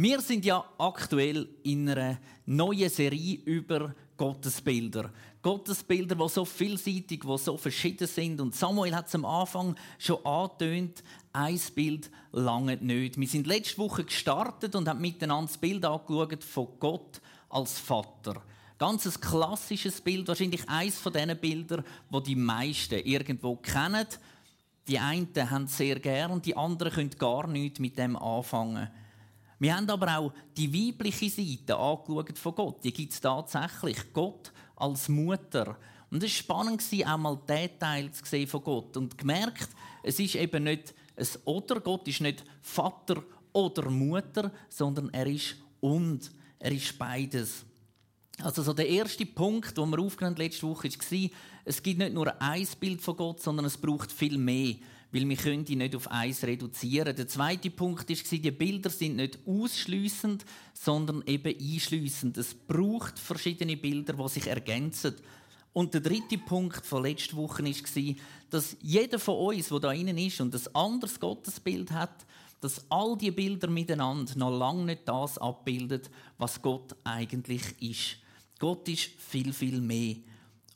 Wir sind ja aktuell in einer neuen Serie über Gottesbilder. Gottesbilder, die so vielseitig, die so verschieden sind. Und Samuel hat es am Anfang schon angetönt, ein Bild lange nicht. Wir sind letzte Woche gestartet und haben miteinander das Bild angeschaut von Gott als Vater. Ganz ein klassisches Bild, wahrscheinlich eines von diesen Bildern, die die meisten irgendwo kennen. Die einen haben es sehr gern, die anderen können gar nichts mit dem anfangen. Wir haben aber auch die weibliche Seite angeschaut von Gott. Die gibt es tatsächlich. Gott als Mutter. Und es war spannend, auch mal diesen Teil zu sehen von Gott. Und gemerkt, es ist eben nicht ein Oder. Gott ist nicht Vater oder Mutter, sondern er ist und. Er ist beides. Also so der erste Punkt, den wir aufgenommen letzte Woche, war, es gibt nicht nur ein Bild von Gott, sondern es braucht viel mehr weil wir können die nicht auf eins reduzieren. Der zweite Punkt war, die Bilder sind nicht ausschließend, sondern eben einschließend. Es braucht verschiedene Bilder, die sich ergänzen. Und der dritte Punkt von letzter Woche war, dass jeder von uns, der da innen ist und ein anderes Gottesbild hat, dass all die Bilder miteinander noch lange nicht das abbildet, was Gott eigentlich ist. Gott ist viel, viel mehr.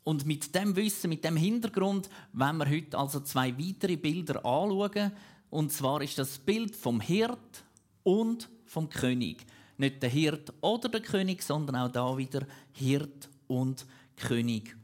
Und mit dem Wissen, mit dem Hintergrund, wenn wir heute also zwei weitere Bilder anschauen. Und zwar ist das Bild vom Hirt und vom König. Nicht der Hirt oder der König, sondern auch da wieder Hirt und König.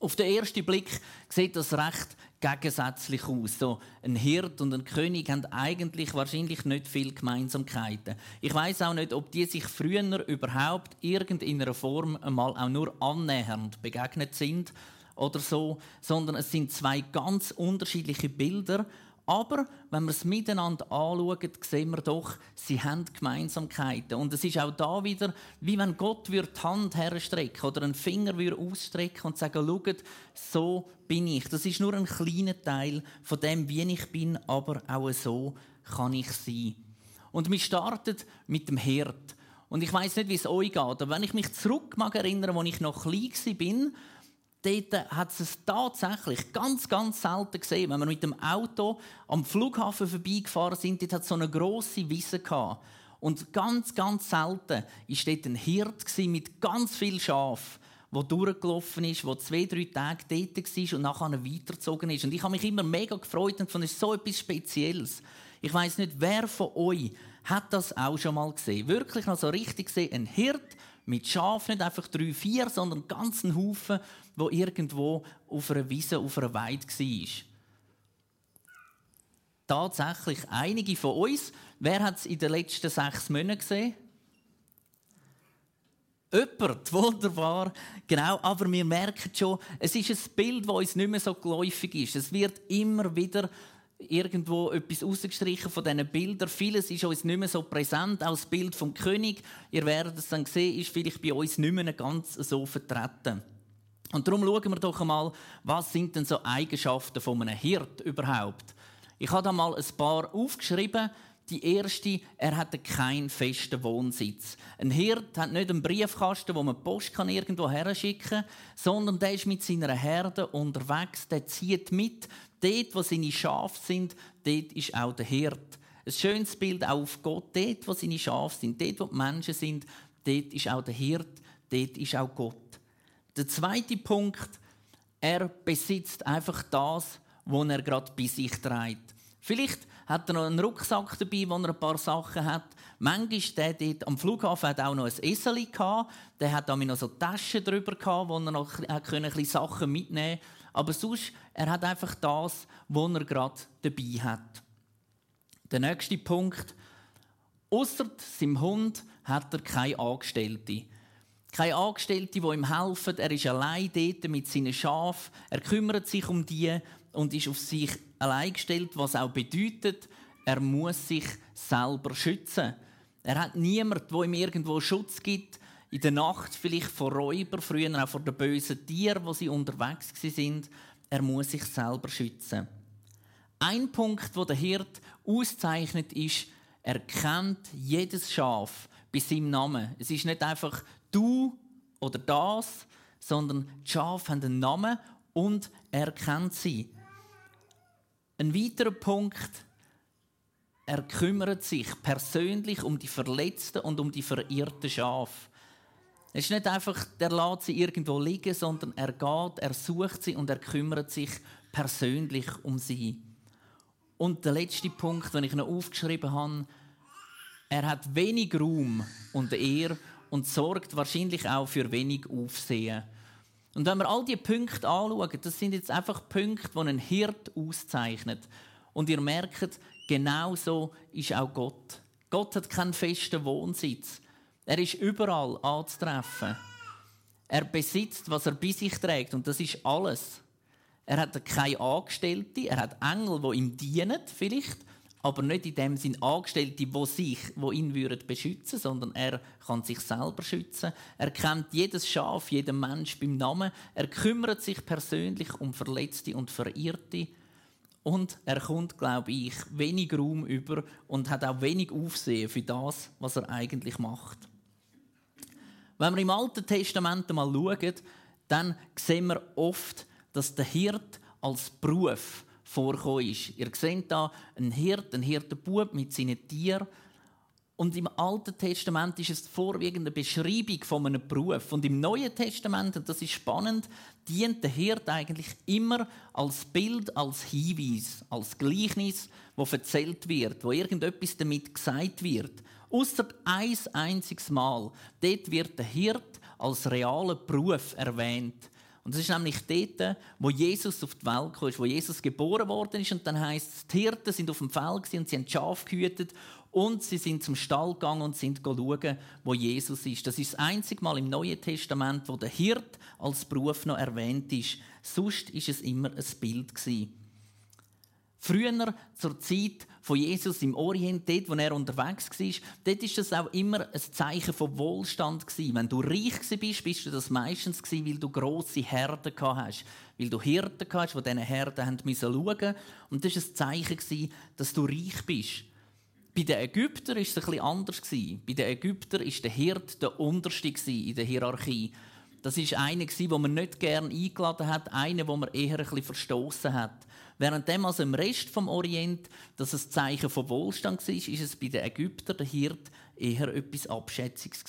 Auf den ersten Blick sieht das recht gegensätzlich aus. So ein Hirt und ein König haben eigentlich wahrscheinlich nicht viel Gemeinsamkeiten. Ich weiß auch nicht, ob die sich früher überhaupt irgendeiner Form einmal auch nur annähernd begegnet sind oder so, sondern es sind zwei ganz unterschiedliche Bilder aber wenn wir es miteinander anschauen, sehen wir doch, sie haben Gemeinsamkeiten. Und es ist auch da wieder, wie wenn Gott die Hand herstrecken oder einen Finger ausstrecken und sagen, schaut, so bin ich. Das ist nur ein kleiner Teil von dem, wie ich bin, aber auch so kann ich sein. Und wir starten mit dem Herd. Und ich weiß nicht, wie es euch geht, aber wenn ich mich zurück mag erinnern, als ich noch klein war, dort hat es tatsächlich ganz, ganz selten gesehen. Wenn wir mit dem Auto am Flughafen vorbeigefahren sind, dort hat es so eine grosse Wiese gehabt. Und ganz, ganz selten war dort ein Hirt mit ganz viel Schaf, der durchgelaufen ist, der zwei, drei Tage dort war und nachher weitergezogen ist. Und ich habe mich immer mega gefreut und fand es so etwas Spezielles. Ich weiß nicht, wer von euch hat das auch schon mal gesehen. Wirklich noch so richtig gesehen, ein Hirt mit Schafen, nicht einfach drei, vier, sondern einen ganzen Haufen, wo irgendwo auf einer Wiese, auf einer Weide war. Tatsächlich einige von uns. Wer hat es in den letzten sechs Monaten gesehen? Jemand, wunderbar. Genau, aber wir merken schon, es ist ein Bild, das uns nicht mehr so geläufig ist. Es wird immer wieder irgendwo etwas rausgestrichen von diesen Bildern. Vieles ist uns nicht mehr so präsent. Auch das Bild vom König, ihr werdet es dann sehen, ist vielleicht bei uns nicht mehr ganz so vertreten. Und darum schauen wir doch einmal, was sind denn so Eigenschaften von einem Hirt überhaupt? Ich habe da mal ein paar aufgeschrieben. Die erste, er hatte keinen festen Wohnsitz. Ein Hirt hat nicht einen Briefkasten, wo man Post kann irgendwo herschicken kann, sondern der ist mit seiner Herde unterwegs. Der zieht mit. Dort, wo seine Schafe sind, dort ist auch der Hirt. Ein schönes Bild auch auf Gott. Dort, wo seine Schafe sind, dort, wo die Menschen sind, dort ist auch der Hirt, dort ist auch Gott. Der zweite Punkt, er besitzt einfach das, was er gerade bei sich trägt. Vielleicht hat er noch einen Rucksack dabei, wo er ein paar Sachen hat. Manchmal der dort am Flughafen hat auch noch ein gehabt. Der hat noch so Taschen drüber wo er noch ein bisschen Sachen mitnehmen Aber sonst, er hat einfach das, was er gerade dabei hat. Der nächste Punkt. Außer seinem Hund hat er keine Angestellte. Keine Angestellte, die ihm helfen. Er ist allein dort mit seinen Schafen. Er kümmert sich um die und ist auf sich allein gestellt, was auch bedeutet, er muss sich selber schützen. Er hat niemanden, der ihm irgendwo Schutz gibt. In der Nacht vielleicht vor Räubern, früher auch vor den bösen Tieren, wo sie unterwegs sind. Er muss sich selber schützen. Ein Punkt, wo der Hirt auszeichnet, ist, er kennt jedes Schaf bei seinem Namen. Es ist nicht einfach du oder das, sondern die Schafe haben einen Namen und er kennt sie. Ein weiterer Punkt, er kümmert sich persönlich um die Verletzten und um die verirrten Schafe. Es ist nicht einfach, der lässt sie irgendwo liegen, sondern er geht, er sucht sie und er kümmert sich persönlich um sie. Und der letzte Punkt, den ich noch aufgeschrieben habe, er hat wenig Ruhm und Ehr und sorgt wahrscheinlich auch für wenig Aufsehen. Und wenn wir all diese Punkte anschauen, das sind jetzt einfach Punkte, die einen Hirt auszeichnet. Und ihr merkt, genau so ist auch Gott. Gott hat keinen festen Wohnsitz. Er ist überall anzutreffen. Er besitzt, was er bei sich trägt, und das ist alles. Er hat keine Angestellte, er hat Engel, die ihm dienen, vielleicht, aber nicht in dem Sinn Angestellte, die, sich, die ihn würden beschützen sondern er kann sich selber schützen. Er kennt jedes Schaf, jeden Mensch beim Namen. Er kümmert sich persönlich um Verletzte und Verirrte. Und er kommt, glaube ich, wenig Raum über und hat auch wenig Aufsehen für das, was er eigentlich macht. Wenn wir im Alten Testament mal schauen, dann sehen wir oft, dass der Hirt als Beruf vorkommen ist. Ihr seht da einen Hirt, einen Hirtenbub mit seinen Tieren. Und im Alten Testament ist es vorwiegend eine Beschreibung von einem Beruf. Und im Neuen Testament, und das ist spannend, dient der Hirt eigentlich immer als Bild, als Hinweis, als Gleichnis, wo erzählt wird, wo irgendetwas damit gesagt wird. Außer ein einziges Mal. Dort wird der Hirt als realer Beruf erwähnt. Und das ist nämlich dort, wo Jesus auf die Welt kam, wo Jesus geboren worden ist. Und dann heißt es, die Hirten sind auf dem Feld und sie haben Schaf gehütet und sie sind zum Stall gegangen und sind schauen, wo Jesus ist. Das ist das einzige Mal im Neuen Testament, wo der Hirt als Beruf noch erwähnt ist. Sonst ist es immer ein Bild. Früher, zur Zeit von Jesus im Orient, dort, wo er unterwegs war, dort war das auch immer ein Zeichen von Wohlstand. Wenn du reich bist, bist du das meistens, weil du grosse Herden hast. Weil du Hirten hast, die diesen Herden schauen mussten. Und das war ein Zeichen, dass du reich bist. Bei den Ägyptern war es ein bisschen anders. Bei den Ägyptern war der Hirt der Unterste in der Hierarchie. Das war einer, den man nicht gerne eingeladen hat, einer, den man eher ein bisschen verstoßen hat. Während dem also im Rest vom Orient, dass es Zeichen von Wohlstand war, ist es bei den Ägyptern der Hirt eher etwas Abschätziges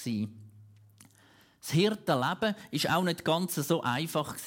Das Hirtenleben ist auch nicht ganz so einfach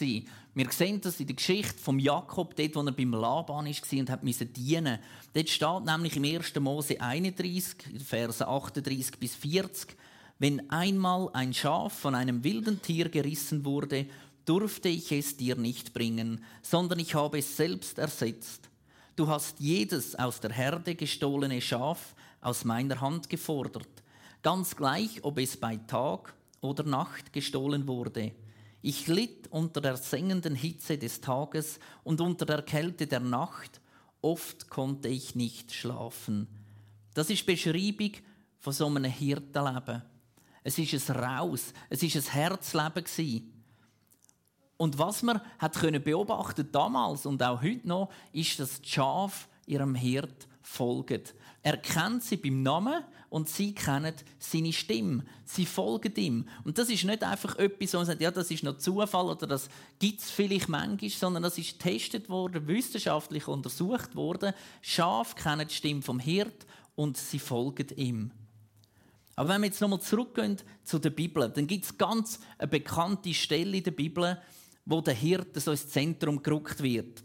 Wir sehen das in der Geschichte von Jakob, dort, wo er beim Laban war und hat dienen. Dort steht nämlich im 1. Mose 31, Verse 38 bis 40, wenn einmal ein Schaf von einem wilden Tier gerissen wurde durfte ich es dir nicht bringen, sondern ich habe es selbst ersetzt. Du hast jedes aus der Herde gestohlene Schaf aus meiner Hand gefordert, ganz gleich, ob es bei Tag oder Nacht gestohlen wurde. Ich litt unter der sengenden Hitze des Tages und unter der Kälte der Nacht, oft konnte ich nicht schlafen. Das ist Beschreibung von so einem Hirtenleben. Es ist ein Raus, es ist ein Herzleben gewesen. Und was man hat können beobachten damals und auch heute noch, ist, dass die Schafe ihrem Hirt folgen. Er kennt sie beim Namen und sie kennen seine Stimme. Sie folgen ihm. Und das ist nicht einfach etwas, wo man sagt, ja, das ist noch Zufall oder das gibt es vielleicht manchmal, sondern das ist getestet worden, wissenschaftlich untersucht worden. Schafe kennen die Stimme vom Hirt und sie folgen ihm. Aber wenn wir jetzt nochmal zurückgehen zu der Bibel, dann gibt es ganz eine bekannte Stelle in der Bibel, wo der Hirte so ins Zentrum gerückt wird.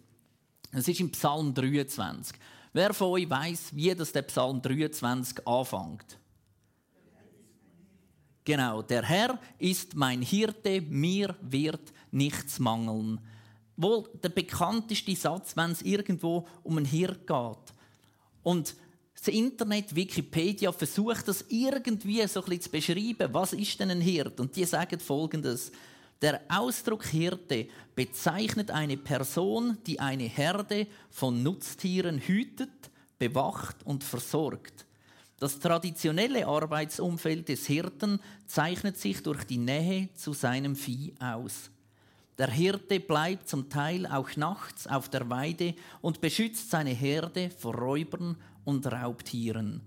Es ist im Psalm 23. Wer von euch weiß, wie das der Psalm 23 anfängt? Genau, der Herr ist mein Hirte, mir wird nichts mangeln. Wohl der bekannteste Satz, wenn es irgendwo um einen Hirt geht. Und das Internet, Wikipedia, versucht das irgendwie so ein bisschen zu beschreiben. Was ist denn ein Hirt? Und die sagen Folgendes: der Ausdruck Hirte bezeichnet eine Person, die eine Herde von Nutztieren hütet, bewacht und versorgt. Das traditionelle Arbeitsumfeld des Hirten zeichnet sich durch die Nähe zu seinem Vieh aus. Der Hirte bleibt zum Teil auch nachts auf der Weide und beschützt seine Herde vor Räubern und Raubtieren.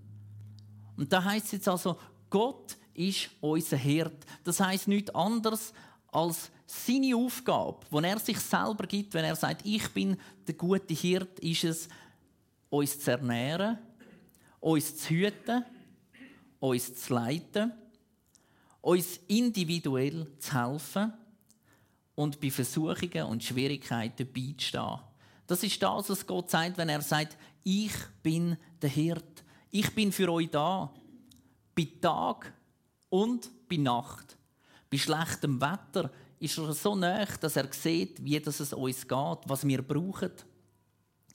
Und da heißt es jetzt also, Gott ist unser Hirt. Das heißt nichts anderes, als seine Aufgabe, die er sich selber gibt, wenn er sagt, ich bin der gute Hirt, ist es, uns zu ernähren uns zu hüten, uns zu leiten, uns individuell zu helfen und bei Versuchungen und Schwierigkeiten beizustehen. Das ist das, was Gott sagt, wenn er sagt, ich bin der Hirt. Ich bin für euch da. Bei Tag und bei Nacht. Bei schlechtem Wetter ist er so nah, dass er sieht, wie es uns geht, was wir brauchen.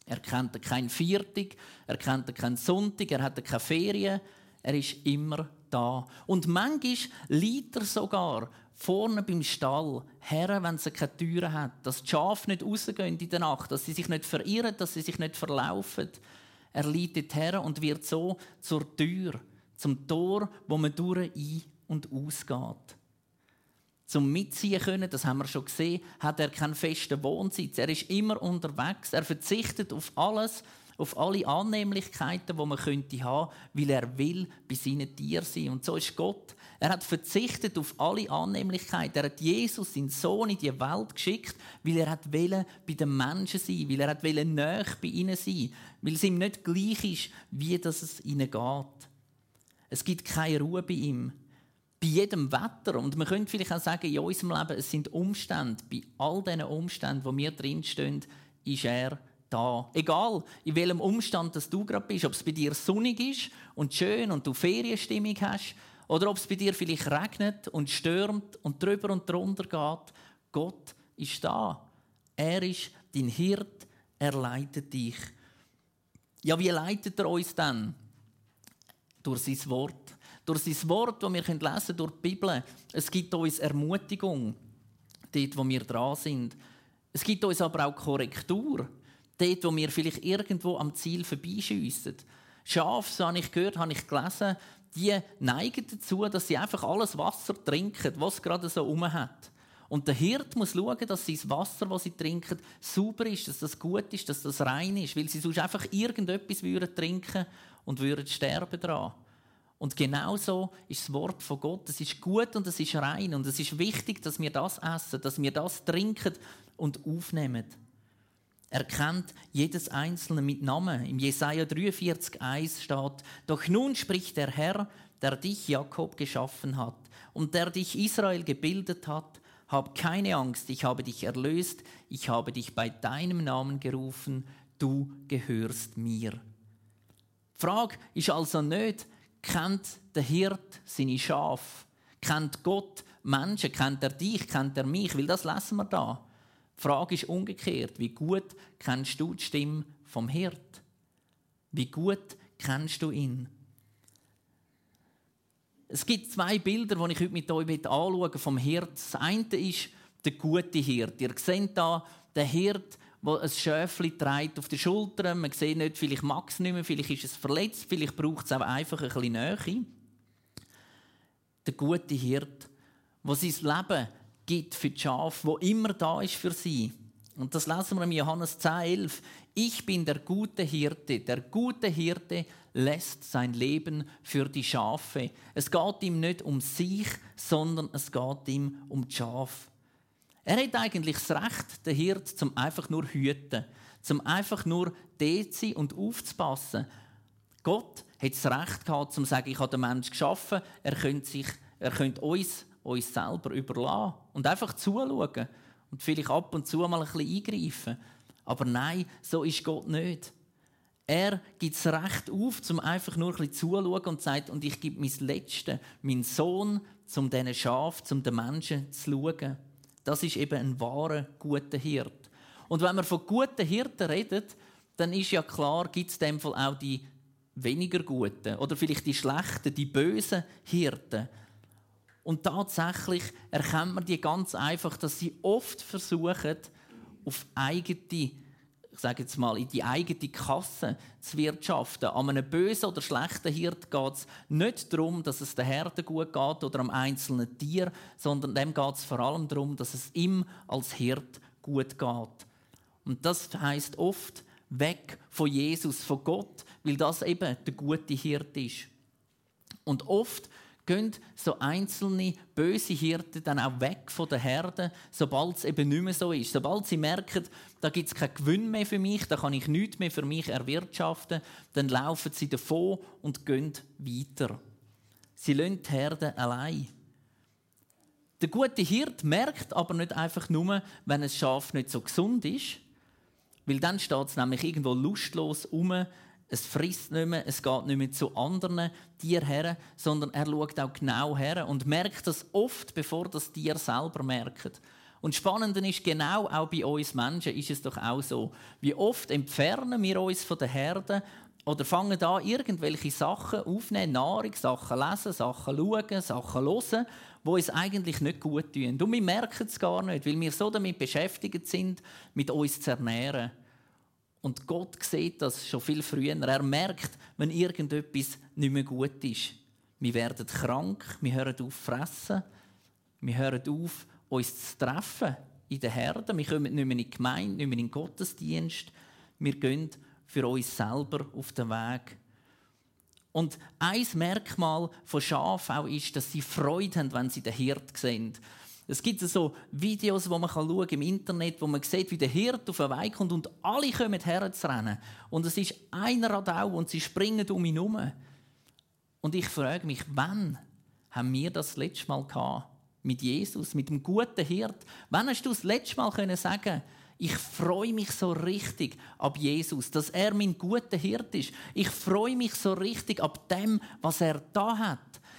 Er kennt keinen Viertag, er kennt keinen Sonntag, er hat keine Ferien. Er ist immer da. Und manchmal liegt er sogar vorne beim Stall her, wenn sie keine Türen hat, dass die Schafe nicht rausgehen in der Nacht, dass sie sich nicht verirren, dass sie sich nicht verlaufen. Er liegt her und wird so zur Tür, zum Tor, wo man durch ein- und ausgeht. Zum Mitziehen können, das haben wir schon gesehen, hat er keinen festen Wohnsitz. Er ist immer unterwegs. Er verzichtet auf alles, auf alle Annehmlichkeiten, die man könnte haben, weil er will bei seinen Tieren sein. Und so ist Gott. Er hat verzichtet auf alle Annehmlichkeiten. Er hat Jesus, seinen Sohn, in die Welt geschickt, weil er hat bei den Menschen sein, weil er hat näher bei ihnen sein, weil es ihm nicht gleich ist, wie das es ihnen geht. Es gibt keine Ruhe bei ihm bei jedem Wetter. Und man könnte vielleicht auch sagen, in unserem Leben, es sind Umstände. Bei all diesen Umständen, wo wir drinstehen, ist er da. Egal, in welchem Umstand dass du gerade bist, ob es bei dir sonnig ist und schön und du Ferienstimmung hast, oder ob es bei dir vielleicht regnet und stürmt und drüber und drunter geht. Gott ist da. Er ist dein Hirt, er leitet dich. Ja, wie leitet er uns dann? Durch sein Wort durch sein Wort, das wir lesen können, durch die Bibel. Es gibt uns Ermutigung, dort, wo wir dran sind. Es gibt uns aber auch Korrektur, dort, wo wir vielleicht irgendwo am Ziel vorbeischiessen. Schafe, so habe ich gehört, habe ich gelesen, die neigen dazu, dass sie einfach alles Wasser trinken, was gerade so um hat. Und der Hirt muss schauen, dass sein Wasser, das sie trinken, sauber ist, dass das gut ist, dass das rein ist, weil sie sonst einfach irgendetwas würden trinken und würden sterben daran. Und genauso ist das Wort von Gott. Es ist gut und es ist rein. Und es ist wichtig, dass wir das essen, dass wir das trinken und aufnehmen. Er kennt jedes Einzelne mit Namen. Im Jesaja 43,1 steht: Doch nun spricht der Herr, der dich Jakob geschaffen hat und der dich Israel gebildet hat. Hab keine Angst, ich habe dich erlöst, ich habe dich bei deinem Namen gerufen, du gehörst mir. Die Frage ist also nicht, kennt der Hirt seine Schafe? Kennt Gott Menschen? Kennt er dich? Kennt er mich? Weil das lassen wir da. Die Frage ist umgekehrt. Wie gut kennst du die Stimme vom Hirt? Wie gut kennst du ihn? Es gibt zwei Bilder, die ich heute mit euch anschauen vom Hirt. Das eine ist der gute Hirt. Ihr seht da den Hirt, wo ein Schäfli trägt auf den Schultern. Man sieht nicht, vielleicht mag es nicht mehr, vielleicht ist es verletzt, vielleicht braucht es auch einfach ein bisschen Nähe. Der gute Hirt, der sein Leben gibt für die Schafe, wo immer da ist für sie. Und das lesen wir in Johannes 10, 11. Ich bin der gute Hirte. Der gute Hirte lässt sein Leben für die Schafe. Es geht ihm nicht um sich, sondern es geht ihm um die Schafe. Er hat eigentlich das Recht, der Hirt, zum einfach nur hüten, zum einfach nur dort zu sein und aufzupassen. Gott hat das Recht gehabt, zum zu sagen, ich habe den Menschen geschaffen, er könnte, sich, er könnte uns, uns selber überlassen und einfach zuschauen und vielleicht ab und zu mal ein bisschen eingreifen. Aber nein, so ist Gott nicht. Er gibt das Recht auf, zum einfach nur ein bisschen zuschauen und sagt, und ich gebe mein Letztes, meinen Sohn, um diesen Schaf, um den Menschen zu schauen. Das ist eben ein wahrer, guter Hirt. Und wenn man von guten Hirten redet, dann ist ja klar, gibt es in dem Fall auch die weniger guten oder vielleicht die schlechten, die bösen Hirten. Und tatsächlich erkennt man die ganz einfach, dass sie oft versuchen, auf eigene ich sage jetzt mal, in die eigene Kasse zu wirtschaften. An einem bösen oder schlechten Hirt geht es nicht darum, dass es der Herde gut geht oder am einzelnen Tier, sondern dem geht es vor allem darum, dass es ihm als Hirt gut geht. Und das heißt oft weg von Jesus, von Gott, weil das eben der gute Hirt ist. Und oft gehen so einzelne böse Hirten dann auch weg von der Herde, sobald es eben nicht mehr so ist. Sobald sie merken, da gibt es keinen Gewinn mehr für mich, da kann ich nichts mehr für mich erwirtschaften, dann laufen sie davon und gehen weiter. Sie lassen die Herde allein. Der gute Hirt merkt aber nicht einfach nur, wenn ein Schaf nicht so gesund ist, weil dann steht es nämlich irgendwo lustlos um, es frisst nicht mehr, es geht nicht mehr zu anderen Tieren her, sondern er schaut auch genau her und merkt das oft, bevor das Tier selber merkt. Und spannend ist, genau auch bei uns Menschen ist es doch auch so. Wie oft entfernen wir uns von der Herde oder fangen da irgendwelche Sachen aufnehmen, Nahrung, Sachen lesen, Sachen schauen, Sachen hören, wo uns eigentlich nicht gut tun. Und wir merken es gar nicht, weil wir so damit beschäftigt sind, mit uns zu ernähren. Und Gott sieht das schon viel früher. Er merkt, wenn irgendetwas nicht mehr gut ist. Wir werden krank, wir hören auf fressen, wir hören auf, uns zu treffen in den Herden. Wir kommen nicht mehr in die Gemeinde, nicht mehr in den Gottesdienst. Wir gehen für uns selber auf den Weg. Und ein Merkmal von Schafen auch ist, dass sie Freude haben, wenn sie den Hirt sehen. Es gibt so Videos, wo man schauen im Internet, wo man sieht, wie der Hirt auf den Weg kommt und alle kommen herzurennen. Und es ist einer Radau und sie springen um ihn herum. Und ich frage mich, wann haben wir das letzte Mal gehabt? Mit Jesus, mit dem guten Hirt? Wann hast du das letzte Mal können sagen ich freue mich so richtig ab Jesus, dass er mein guter Hirt ist. Ich freue mich so richtig ab dem, was er da hat.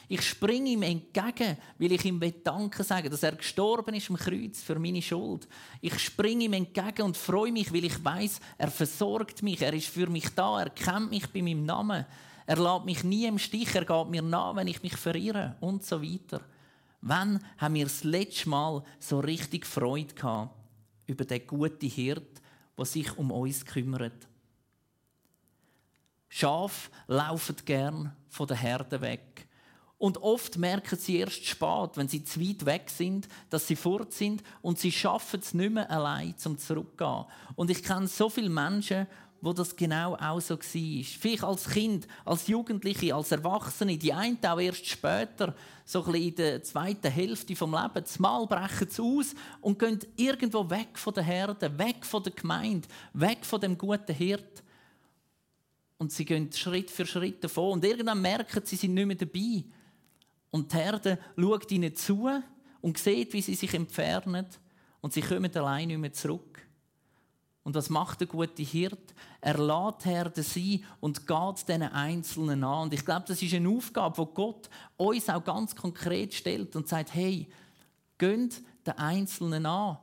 Ich springe ihm entgegen, weil ich ihm Danke sagen dass er gestorben ist am Kreuz für meine Schuld. Ich springe ihm entgegen und freue mich, weil ich weiß, er versorgt mich, er ist für mich da, er kennt mich bei meinem Namen. Er lässt mich nie im Stich, er geht mir nach, wenn ich mich verirre und so weiter. Wann haben wir das letzte Mal so richtig Freude gehabt über den guten Hirt, der sich um uns kümmert? Schaf laufen gern von der Herde weg. Und oft merken sie erst spät, wenn sie zu weit weg sind, dass sie fort sind und sie schaffen es nicht mehr allein zum zurückgehen. Und ich kenne so viele Menschen, wo das genau auch so war. Vielleicht als Kind, als Jugendliche, als Erwachsene, die einen auch erst später, so ein in der zweiten Hälfte vom Leben, zumal brechen sie aus und gehen irgendwo weg von der Herde, weg von der Gemeinde, weg von dem guten Hirt. Und sie gehen Schritt für Schritt davon und irgendwann merken sie, sie sind nicht mehr dabei. Und die Herde schaut ihnen zu und sieht, wie sie sich entfernen. Und sie kommen allein nicht mehr zurück. Und was macht der gute Hirt? Er lädt Herde sein und geht diesen Einzelnen an. Und ich glaube, das ist eine Aufgabe, die Gott uns auch ganz konkret stellt und sagt: Hey, gönnt den Einzelnen an.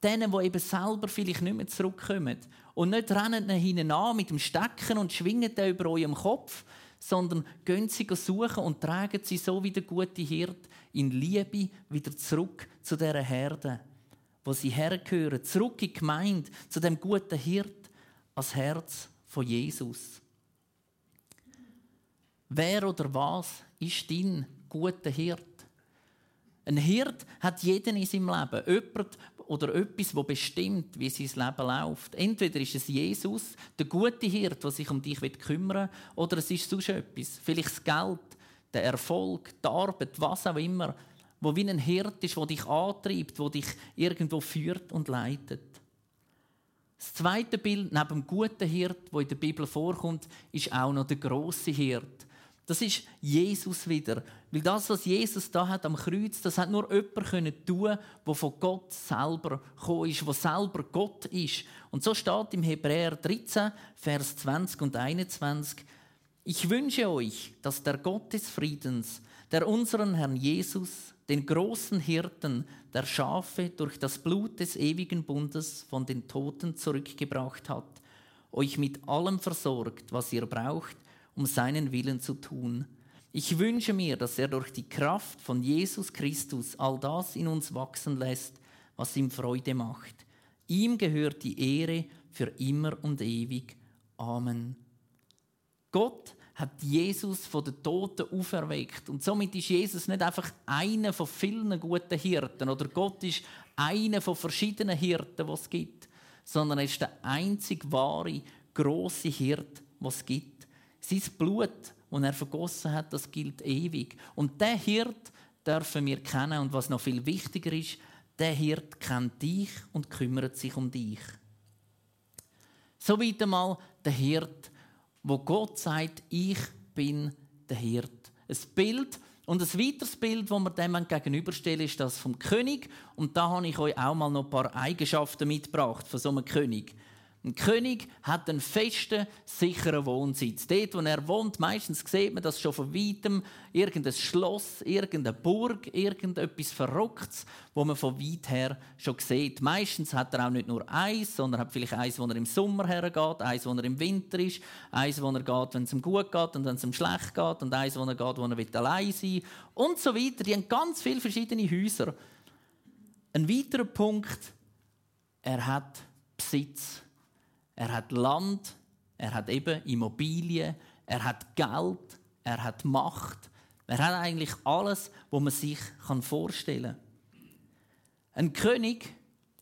Denen, die eben selber vielleicht nicht mehr zurückkommen. Und nicht rennen an mit dem Stecken und schwingen den über eurem Kopf, sondern gehen sie suchen und tragen sie so wie der gute Hirt in Liebe wieder zurück zu der Herde, wo sie hergehören, zurück in die Gemeinde, zu dem guten Hirt, als Herz von Jesus. Wer oder was ist dein guter Hirt? Ein Hirt hat jeden in seinem Leben. Jemand, oder etwas, das bestimmt, wie sein Leben läuft. Entweder ist es Jesus, der gute Hirt, der sich um dich kümmern will, oder es ist sonst etwas. Vielleicht das Geld, der Erfolg, die Arbeit, was auch immer, wo wie ein Hirt ist, der dich antreibt, der dich irgendwo führt und leitet. Das zweite Bild neben dem guten Hirt, wo in der Bibel vorkommt, ist auch noch der große Hirt. Das ist Jesus wieder. Weil das, was Jesus da hat am Kreuz, das hat nur jemand können tun, der von Gott selber gekommen ist, der selber Gott ist. Und so steht im Hebräer 13, Vers 20 und 21. Ich wünsche euch, dass der Gott des Friedens, der unseren Herrn Jesus, den großen Hirten der Schafe durch das Blut des ewigen Bundes von den Toten zurückgebracht hat, euch mit allem versorgt, was ihr braucht, um seinen Willen zu tun. Ich wünsche mir, dass er durch die Kraft von Jesus Christus all das in uns wachsen lässt, was ihm Freude macht. Ihm gehört die Ehre für immer und ewig. Amen. Gott hat Jesus von den Toten auferweckt. Und somit ist Jesus nicht einfach einer von vielen guten Hirten oder Gott ist einer von verschiedenen Hirten, was es gibt, sondern er ist der einzig wahre, große Hirt, was es gibt. Sein Blut, und er vergossen hat, das gilt ewig. Und der Hirt dürfen wir kennen und was noch viel wichtiger ist, der Hirt kennt dich und kümmert sich um dich. So weit einmal der Hirt, wo Gott sagt, ich bin der Hirt. Ein Bild und ein weiteres Bild, das wir dem gegenüberstellen, ist das vom König. Und da habe ich euch auch mal noch ein paar Eigenschaften mitgebracht von so einem König. Ein König hat einen festen, sicheren Wohnsitz. Dort, wo er wohnt, meistens sieht man das schon von weitem, irgendein Schloss, irgendeine Burg, irgendetwas Verrücktes, wo man von weit her schon sieht. Meistens hat er auch nicht nur eins, sondern hat vielleicht eins, wo er im Sommer hergeht, eins, wo er im Winter ist, eins, wo er geht, wenn es ihm gut geht und wenn es ihm schlecht geht und eins, wo er geht, wo er allein sein will und so weiter. Die haben ganz viele verschiedene Häuser. Ein weiterer Punkt, er hat Besitz. Er hat Land, er hat eben Immobilien, er hat Geld, er hat Macht. Er hat eigentlich alles, was man sich vorstellen kann. Ein König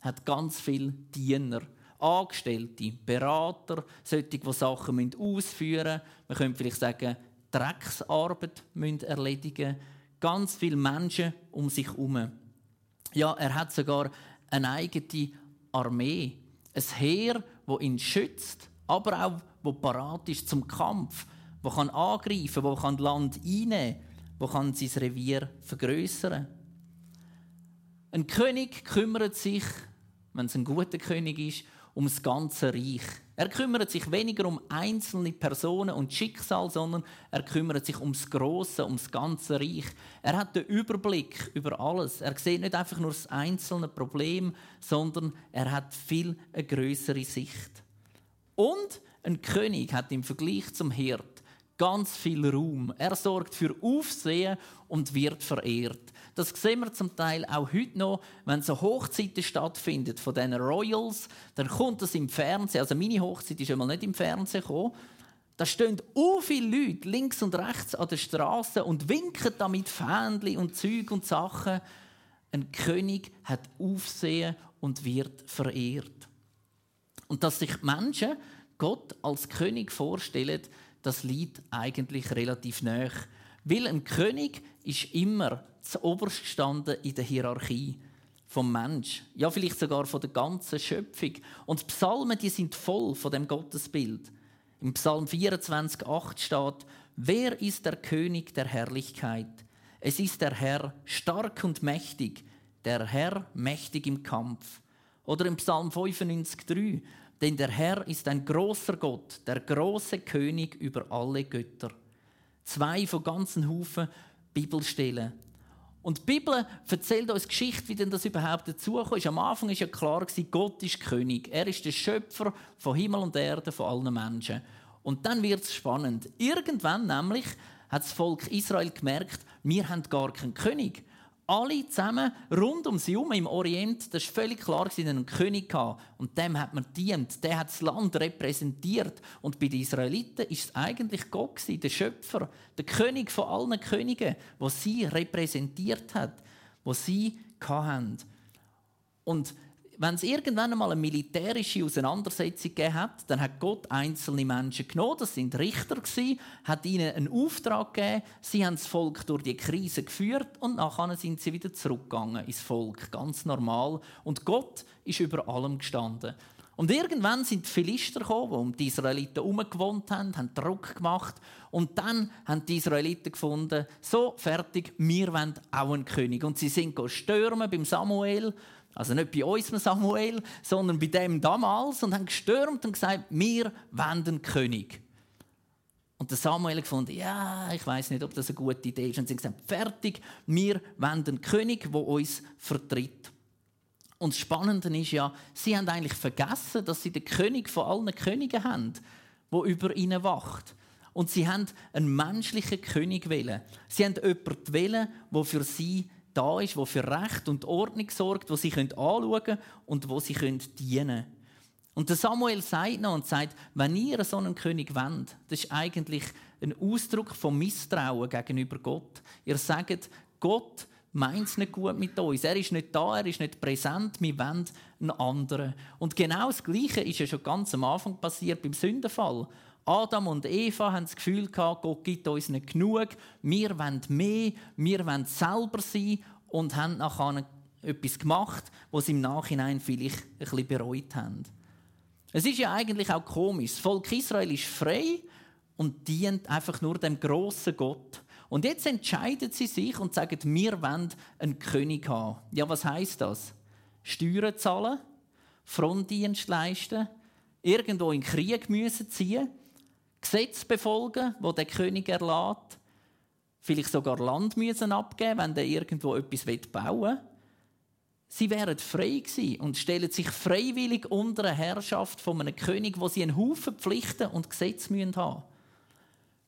hat ganz viele Diener, Angestellte, Berater, solche, die Sachen ausführen müssen. Man könnte vielleicht sagen, Drecksarbeit müssen erledigen. Ganz viele Menschen um sich herum. Ja, er hat sogar eine eigene Armee, ein Heer, wo ihn schützt, aber auch wo parat ist zum Kampf, wo kann angreifen, wo kann Land einnehmen, wo kann sein Revier vergrößern. Ein König kümmert sich, wenn es ein guter König ist, um das ganze Reich. Er kümmert sich weniger um einzelne Personen und Schicksal, sondern er kümmert sich ums Große, ums ganze Reich. Er hat den Überblick über alles. Er sieht nicht einfach nur das einzelne Problem, sondern er hat viel eine größere Sicht. Und ein König hat im Vergleich zum Hirt ganz viel Raum. Er sorgt für Aufsehen und wird verehrt. Das sehen wir zum Teil auch heute noch, wenn so Hochzeiten stattfinden von diesen Royals, dann kommt das im Fernsehen. Also meine Hochzeit ist einmal nicht im Fernsehen gekommen. Da stehen so viele Leute links und rechts an der Straße und winken damit Fähnchen und Zeug und Sachen. Ein König hat Aufsehen und wird verehrt. Und dass sich Menschen Gott als König vorstellen, das liegt eigentlich relativ nah. Weil ein König ist immer zuoberst gestanden in der Hierarchie vom Mensch, ja vielleicht sogar von der ganzen Schöpfung. Und die Psalmen, die sind voll von dem Gottesbild. Im Psalm 24,8 steht: Wer ist der König der Herrlichkeit? Es ist der Herr, stark und mächtig, der Herr mächtig im Kampf. Oder im Psalm 95,3 denn der Herr ist ein großer Gott, der große König über alle Götter. Zwei von ganzen Haufen Bibelstellen. Und die Bibel erzählt uns Geschichte, wie denn das überhaupt dazugekommen ist. Am Anfang ist ja klar, Gott ist König. Er ist der Schöpfer von Himmel und Erde, von allen Menschen. Und dann wird es spannend. Irgendwann nämlich hat das Volk Israel gemerkt, wir haben gar keinen König alle zusammen rund um sie herum im Orient, das war völlig klar, sie einen König hatten. Und dem hat man dient, der hat das Land repräsentiert. Und bei den Israeliten ist es eigentlich Gott, der Schöpfer, der König von allen Königen, wo sie repräsentiert hat, wo sie hatten. Und wenn es irgendwann einmal eine militärische Auseinandersetzung gegeben hat, dann hat Gott einzelne Menschen genommen, das sind Richter gewesen, hat ihnen einen Auftrag gegeben, sie haben das Volk durch die Krise geführt und nachher sind sie wieder zurückgegangen ins Volk, ganz normal. Und Gott ist über allem gestanden. Und irgendwann sind die Philister gekommen, die um die Israeliten herumgewohnt haben, haben Druck gemacht. Und dann haben die Israeliten gefunden, so, fertig, wir wollen auch einen König. Und sie sind stürmen beim Samuel also nicht bei uns, Samuel, sondern bei dem damals und haben gestürmt und gesagt, wir einen König. Und der Samuel gefunden, ja, ich weiß nicht, ob das eine gute Idee ist. Und sie haben gesagt, fertig, wir einen König, der uns vertritt. Und das Spannende ist ja, sie haben eigentlich vergessen, dass sie den König von allen Königen haben, der über ihnen wacht. Und sie haben einen menschlichen König wählen. Sie haben jemanden wählen, der für sie da ist, wo für Recht und Ordnung sorgt, wo sie anschauen können und wo sie dienen können. Und der Samuel sagt noch und sagt, wenn ihr so einen König wendet, das ist eigentlich ein Ausdruck von Misstrauen gegenüber Gott. Ihr sagt, Gott meint es nicht gut mit uns. Er ist nicht da, er ist nicht präsent, wir wollen einen anderen. Und genau das Gleiche ist ja schon ganz am Anfang passiert beim Sündenfall. Adam und Eva haben das Gefühl gehabt, Gott gibt uns nicht genug, wir wollen mehr, wir wollen selber sein und haben nachher etwas gemacht, was sie im Nachhinein vielleicht ein bisschen bereut haben. Es ist ja eigentlich auch komisch. Das Volk Israel ist frei und dient einfach nur dem grossen Gott. Und jetzt entscheiden sie sich und sagen, wir wollen einen König haben. Ja, was heißt das? Steuern zahlen, Frontdienst leisten, irgendwo in den Krieg müssen ziehen, Gesetze befolgen, wo der König erlässt, vielleicht sogar Land müssen abgeben, wenn der irgendwo etwas bauen will. Sie wären frei gewesen und stellen sich freiwillig unter eine Herrschaft von einem König, wo sie einen Haufen Pflichten und Gesetze haben müssen.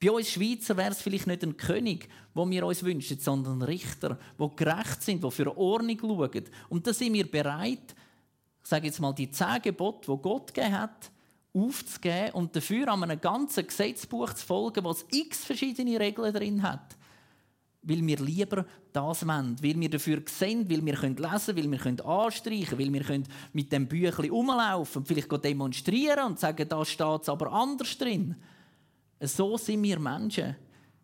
Bei uns Schweizer wäre es vielleicht nicht ein König, wo wir uns wünschen, sondern Richter, wo gerecht sind, die für Ordnung schauen. Und da sind wir bereit, ich sage jetzt mal, die zehn Gebote, die Gott gegeben hat, aufzugeben und dafür an einem ganzen Gesetzbuch zu folgen, das x verschiedene Regeln drin hat. Weil wir lieber das wollen, weil wir dafür sehen, weil wir lesen können, weil wir anstreichen können, weil wir mit dem Büchlein rumlaufen und vielleicht demonstrieren und sagen, da steht es aber anders drin. So sind wir Menschen.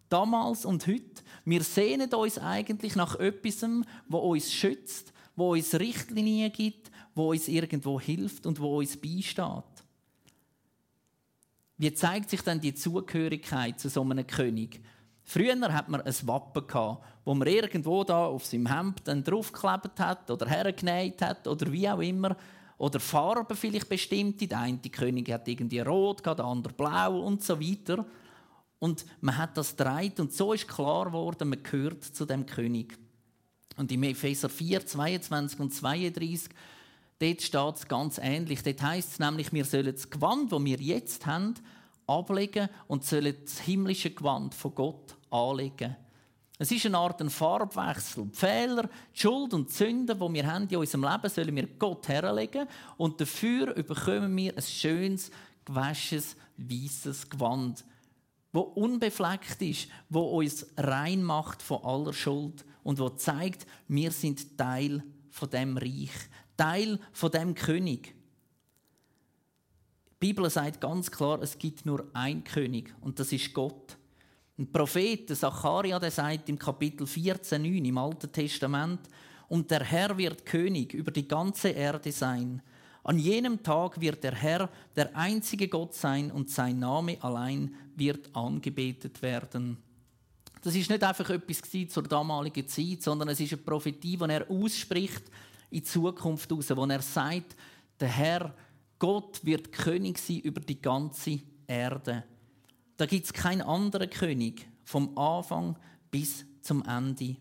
Damals und heute. Wir sehnen uns eigentlich nach etwas, wo uns schützt, wo uns Richtlinien gibt, wo uns irgendwo hilft und wo uns beisteht. Wie zeigt sich dann die Zugehörigkeit zu so einem König? Früher hat man ein Wappen gehabt, wo man irgendwo da auf seinem Hemd dann draufgeklebt hat oder hergenäht hat oder wie auch immer. Oder Farben vielleicht bestimmte. Der eine König hat irgendwie rot, der andere blau und so weiter. Und man hat das dreht und so ist klar geworden, man gehört zu dem König. Und im Epheser 4, 22 und 32 Dort steht es ganz ähnlich. Dort heißt es nämlich, wir sollen das Gewand, das wir jetzt haben, ablegen und sollen das himmlische Gewand von Gott anlegen. Es ist eine Art ein Farbwechsel. Die Fehler, die Schuld und die Sünden, die wir haben in unserem Leben, sollen wir Gott herlegen und dafür bekommen wir ein schönes, gewaschenes, weißes Gewand, wo unbefleckt ist, wo uns rein macht von aller Schuld und wo zeigt, wir sind Teil von dem Reich. Teil von dem König. Die Bibel sagt ganz klar, es gibt nur einen König und das ist Gott. Ein Prophet, der Zacharia, der sagt im Kapitel 14,9 im Alten Testament, und der Herr wird König über die ganze Erde sein. An jenem Tag wird der Herr der einzige Gott sein und sein Name allein wird angebetet werden. Das ist nicht einfach etwas zur damaligen Zeit, sondern es ist eine Prophetie, die er ausspricht in Zukunft raus, wo er sagt, der Herr, Gott wird König sein über die ganze Erde. Da gibt es keinen anderen König, vom Anfang bis zum Ende.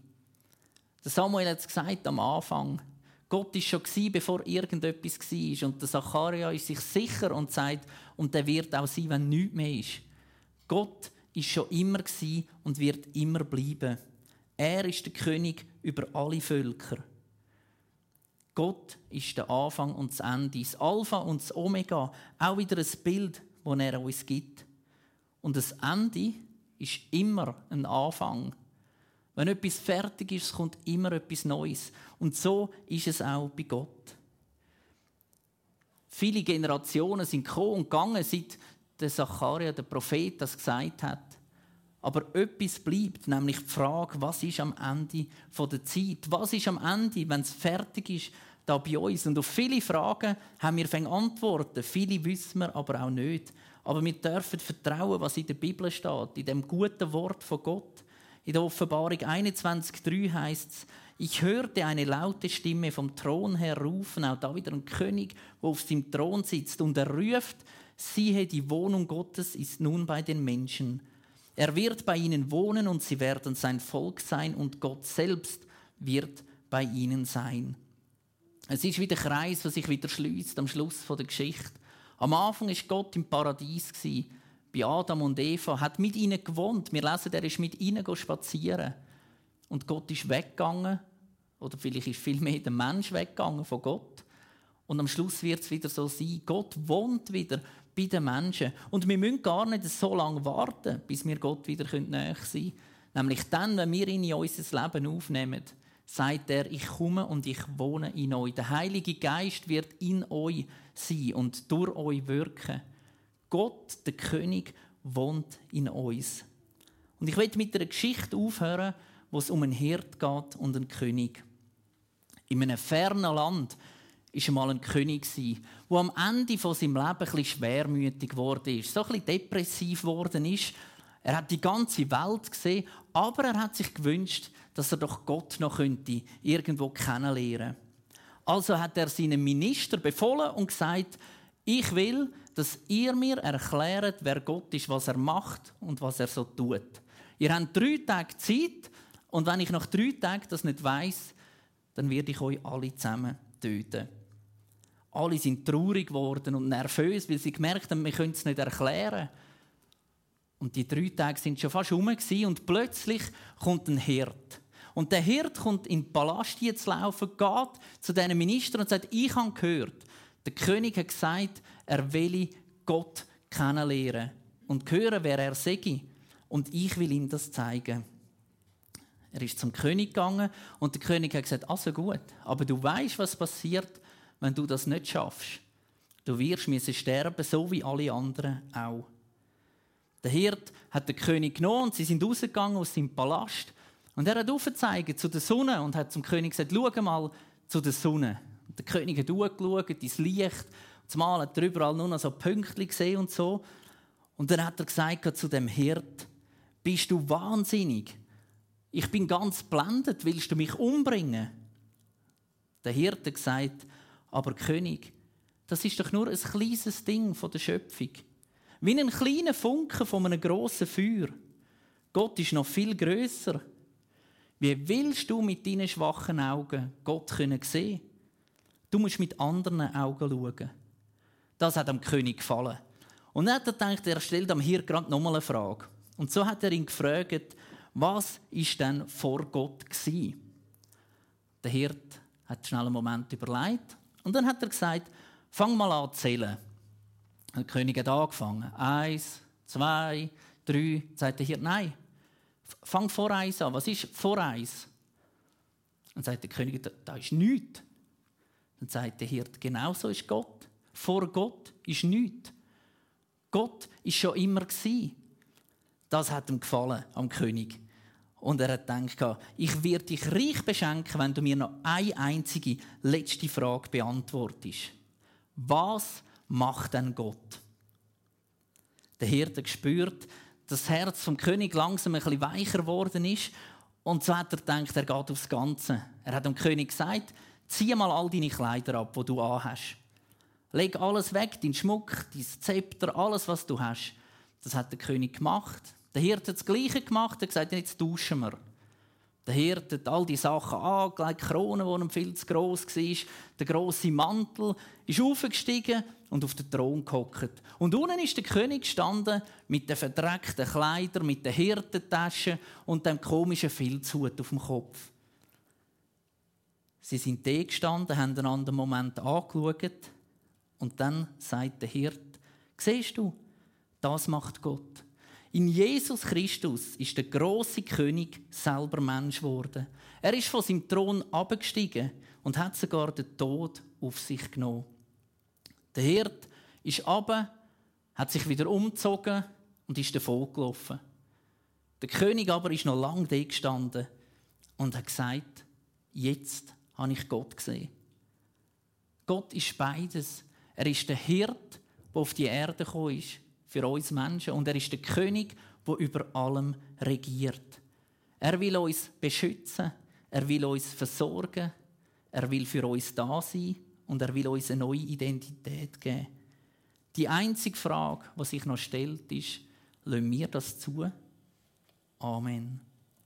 Der Samuel hat es gesagt am Anfang. Gott ist schon gewesen, bevor irgendetwas war. Und der Zacharia ist sich sicher und sagt, und der wird auch sein, wenn nichts mehr ist. Gott ist schon immer gewesen und wird immer bleiben. Er ist der König über alle Völker. Gott ist der Anfang und das Ende, das Alpha und das Omega. Auch wieder ein Bild, das er uns gibt. Und das Ende ist immer ein Anfang. Wenn etwas fertig ist, kommt immer etwas Neues. Und so ist es auch bei Gott. Viele Generationen sind gekommen und gegangen, seit der Zacharia, der Prophet, das gesagt hat. Aber etwas bleibt, nämlich die Frage, was ist am Ende der Zeit? Was ist am Ende, wenn es fertig ist, da bei uns? Und auf viele Fragen haben wir Antworten. Viele wissen wir aber auch nicht. Aber wir dürfen vertrauen, was in der Bibel steht, in dem guten Wort von Gott. In der Offenbarung 21,3 heißt es, ich hörte eine laute Stimme vom Thron her rufen, auch da wieder ein König, der auf seinem Thron sitzt, und er ruft, siehe, die Wohnung Gottes ist nun bei den Menschen. Er wird bei ihnen wohnen und sie werden sein Volk sein und Gott selbst wird bei ihnen sein. Es ist wie der Kreis, der sich wieder schließt am Schluss der Geschichte. Am Anfang ist Gott im Paradies bei Adam und Eva, hat mit ihnen gewohnt. Wir lesen, er ist mit ihnen spazieren. Und Gott ist weggegangen, oder vielleicht ist vielmehr der Mensch weggegangen von Gott. Und am Schluss wird es wieder so sein. Gott wohnt wieder bei den Menschen. Und wir müssen gar nicht so lange warten, bis wir Gott wieder näher sein können. Nämlich dann, wenn wir ihn in unser Leben aufnehmen, sagt er, ich komme und ich wohne in euch. Der Heilige Geist wird in euch sein und durch euch wirken. Gott, der König, wohnt in uns. Und ich möchte mit einer Geschichte aufhören, wo es um einen Hirt geht und einen König. In einem fernen Land war einmal ein König, der am Ende von seinem Leben ein schwermütig geworden ist, so bisschen depressiv geworden ist. Er hat die ganze Welt gesehen, aber er hat sich gewünscht, dass er doch Gott noch könnte irgendwo kennenlernen. Also hat er seinen Minister befohlen und gesagt: Ich will, dass ihr mir erklärt, wer Gott ist, was er macht und was er so tut. Ihr habt drei Tage Zeit und wenn ich nach drei Tagen das nicht weiß, dann werde ich euch alle zusammen töten. Alle sind traurig geworden und nervös, weil sie gemerkt haben, wir können es nicht erklären. Und die drei Tage sind schon fast rum und plötzlich kommt ein Hirt. Und der Hirt kommt in den Palast zu laufen, geht zu diesen Ministern und sagt, ich habe gehört, der König hat gesagt, er will Gott kennenlernen und hören, wer er sei. Und ich will ihm das zeigen. Er ist zum König gegangen und der König hat gesagt, also gut, aber du weißt, was passiert, wenn du das nicht schaffst. Du wirst müssen sterben, so wie alle anderen auch. Der Hirt hat den König genommen und sie sind rausgegangen aus seinem Palast. Und er hat aufgezeigt zu der Sonne und hat zum König gesagt, schau mal zu der Sonne. Und der König hat hochgeschaut ins Licht. Zumal hat er überall nur noch so Pünktchen gesehen und so. Und dann hat er gesagt zu dem Hirt, bist du wahnsinnig? Ich bin ganz blendet, willst du mich umbringen? Der Hirte gesagt, aber König, das ist doch nur ein kleines Ding von der Schöpfung. Wie ein kleiner Funke von einem grossen Feuer. Gott ist noch viel größer. Wie willst du mit deinen schwachen Augen Gott sehen können Du musst mit anderen Augen schauen. Das hat dem König gefallen. Und dann hat er gedacht, er stellt am hier gerade nochmal eine Frage. Und so hat er ihn gefragt, was ist denn vor Gott gsi? Der Hirt hat schnell einen Moment überlegt und dann hat er gesagt, fang mal an zu zählen. Der König hat angefangen. Eins, zwei, drei. Dann sagt der Hirt, nein, fang vor eins an. Was ist vor eins? Dann sagt der König, da ist nichts. Dann sagt der Hirt, genau so ist Gott. Vor Gott ist nichts. Gott ist schon immer gsi. Das hat ihm gefallen am König. Und er hat gedacht, ich werde dich reich beschenken, wenn du mir noch eine einzige letzte Frage beantwortest. Was macht denn Gott? Der Hirte gespürt, dass das Herz vom König langsam ein bisschen weicher geworden ist. Und so hat er gedacht, er geht aufs Ganze. Er hat dem König gesagt, zieh mal all deine Kleider ab, die du anhast. Leg alles weg, deinen Schmuck, dein Zepter, alles, was du hast. Das hat der König gemacht. Der Hirt hat das Gleiche gemacht, hat gesagt, jetzt tauschen wir. Der Hirt hat all die Sachen angelegt, die Krone, die ihm viel zu gross war, der grosse Mantel, ist aufgestiegen und auf den Thron gehockt. Und unten ist der König gestanden mit den verdreckten Kleidern, mit den Hirtentaschen und dem komischen Filzhut auf dem Kopf. Sie sind da gestanden, haben einen anderen Moment angeschaut und dann sagt der Hirt, siehst du, das macht Gott. In Jesus Christus ist der große König selber Mensch geworden. Er ist von seinem Thron abgestiegen und hat sogar den Tod auf sich genommen. Der Hirt ist aber, hat sich wieder umgezogen und ist davon gelaufen. Der König aber ist noch lange da gestanden und hat gesagt: Jetzt habe ich Gott gesehen. Gott ist beides. Er ist der Hirt, der auf die Erde gekommen ist für uns Menschen. Und er ist der König, der über allem regiert. Er will uns beschützen, er will uns versorgen, er will für uns da sein und er will uns eine neue Identität geben. Die einzige Frage, die sich noch stellt, ist, lassen wir das zu? Amen.